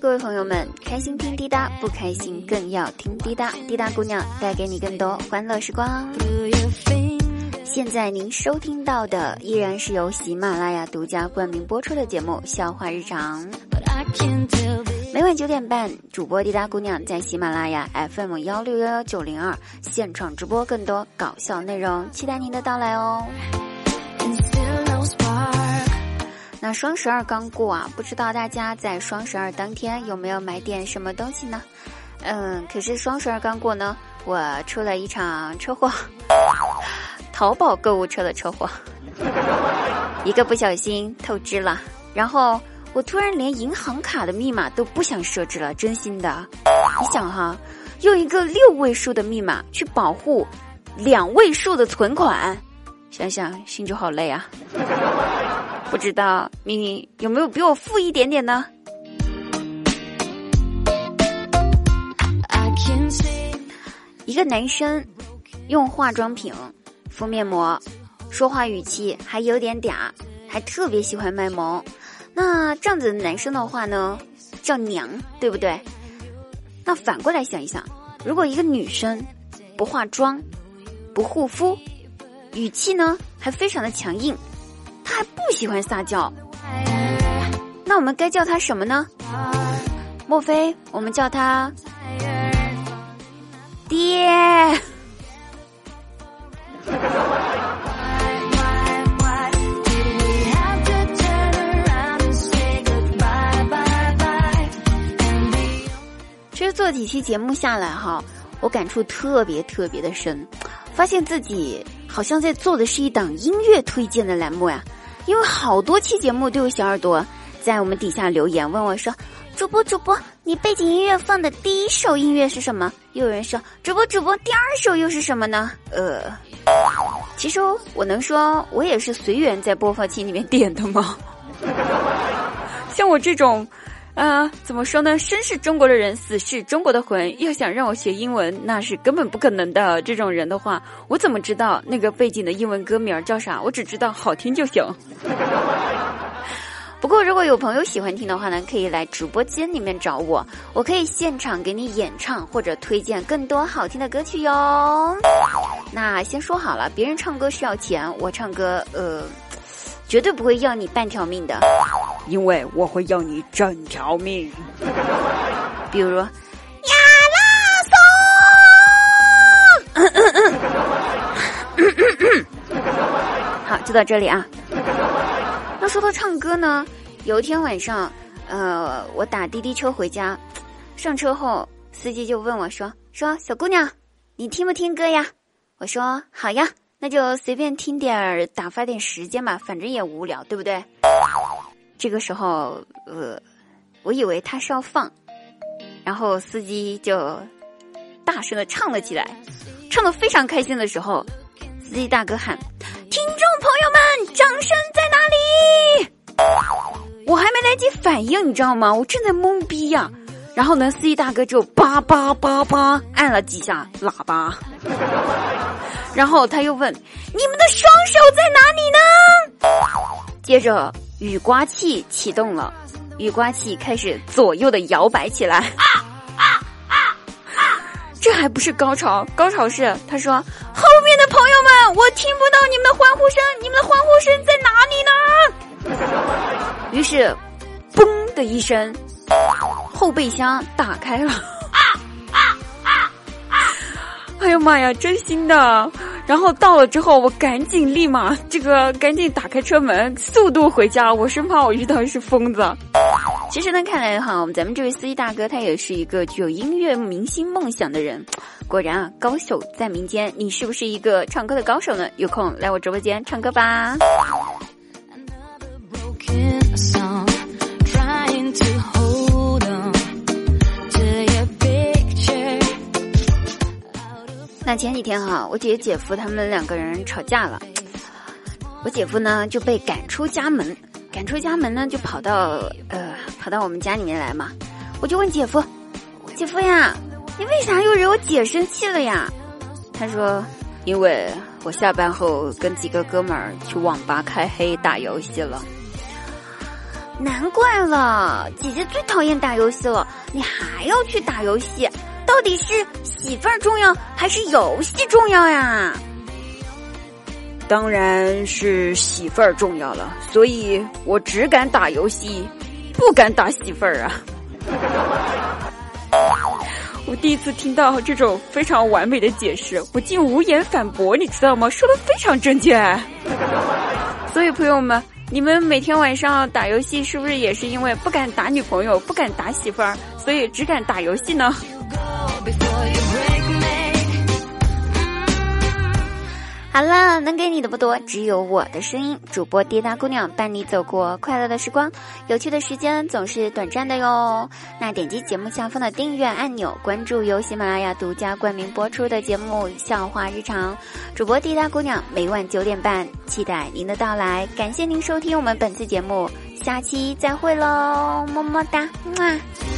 各位朋友们，开心听滴答，不开心更要听滴答。滴答姑娘带给你更多欢乐时光。现在您收听到的依然是由喜马拉雅独家冠名播出的节目《笑话日常》。每晚九点半，主播滴答姑娘在喜马拉雅 FM 幺六幺幺九零二现场直播更多搞笑内容，期待您的到来哦。那双十二刚过啊，不知道大家在双十二当天有没有买点什么东西呢？嗯，可是双十二刚过呢，我出了一场车祸，淘宝购物车的车祸，一个不小心透支了，然后我突然连银行卡的密码都不想设置了，真心的。你想哈，用一个六位数的密码去保护两位数的存款，想想心就好累啊。不知道你有没有比我富一点点呢？一个男生用化妆品、敷面膜，说话语气还有点嗲，还特别喜欢卖萌。那这样子的男生的话呢，叫娘，对不对？那反过来想一想，如果一个女生不化妆、不护肤，语气呢还非常的强硬。他还不喜欢撒娇，那我们该叫他什么呢？莫非我们叫他爹？其实做几期节目下来哈，我感触特别特别的深，发现自己好像在做的是一档音乐推荐的栏目呀。因为好多期节目都有小耳朵在我们底下留言问我说：“主播主播，你背景音乐放的第一首音乐是什么？”又有人说：“主播主播，第二首又是什么呢？”呃，其实我能说我也是随缘在播放器里面点的吗？像我这种。啊，怎么说呢？生是中国的人，死是中国的魂。要想让我学英文，那是根本不可能的。这种人的话，我怎么知道那个背景的英文歌名叫啥？我只知道好听就行。不过，如果有朋友喜欢听的话呢，可以来直播间里面找我，我可以现场给你演唱或者推荐更多好听的歌曲哟。那先说好了，别人唱歌需要钱，我唱歌呃。绝对不会要你半条命的，因为我会要你整条命。比如，亚拉松。好，就到这里啊。那说到唱歌呢，有一天晚上，呃，我打滴滴车回家，上车后，司机就问我说：“说小姑娘，你听不听歌呀？”我说：“好呀。”那就随便听点儿，打发点时间吧，反正也无聊，对不对？这个时候，呃，我以为他是要放，然后司机就大声的唱了起来，唱的非常开心的时候，司机大哥喊：“听众朋友们，掌声在哪里？”我还没来及反应，你知道吗？我正在懵逼呀。然后呢，司机大哥就叭叭叭叭按了几下喇叭。然后他又问：“你们的双手在哪里呢？”接着雨刮器启动了，雨刮器开始左右的摇摆起来。啊啊啊啊！这还不是高潮，高潮是他说：“后面的朋友们，我听不到你们的欢呼声，你们的欢呼声在哪里呢？”于是，嘣的一声，后备箱打开了。哎呀妈呀，真心的！然后到了之后，我赶紧立马这个赶紧打开车门，速度回家。我生怕我遇到是疯子。其实呢，看来哈，我们咱们这位司机大哥他也是一个具有音乐明星梦想的人。果然啊，高手在民间。你是不是一个唱歌的高手呢？有空来我直播间唱歌吧。前几天哈，我姐姐姐夫他们两个人吵架了，我姐夫呢就被赶出家门，赶出家门呢就跑到呃跑到我们家里面来嘛，我就问姐夫，姐夫呀，你为啥又惹我姐生气了呀？他说，因为我下班后跟几个哥们儿去网吧开黑打游戏了。难怪了，姐姐最讨厌打游戏了，你还要去打游戏？到底是媳妇儿重要还是游戏重要呀？当然是媳妇儿重要了，所以我只敢打游戏，不敢打媳妇儿啊！我第一次听到这种非常完美的解释，我竟无言反驳，你知道吗？说的非常正确。所以朋友们，你们每天晚上打游戏是不是也是因为不敢打女朋友，不敢打媳妇儿，所以只敢打游戏呢？好了，能给你的不多，只有我的声音。主播滴答姑娘伴你走过快乐的时光，有趣的时间总是短暂的哟。那点击节目下方的订阅按钮，关注由喜马拉雅独家冠名播出的节目《笑话日常》。主播滴答姑娘每晚九点半，期待您的到来。感谢您收听我们本次节目，下期再会喽，么么哒，么。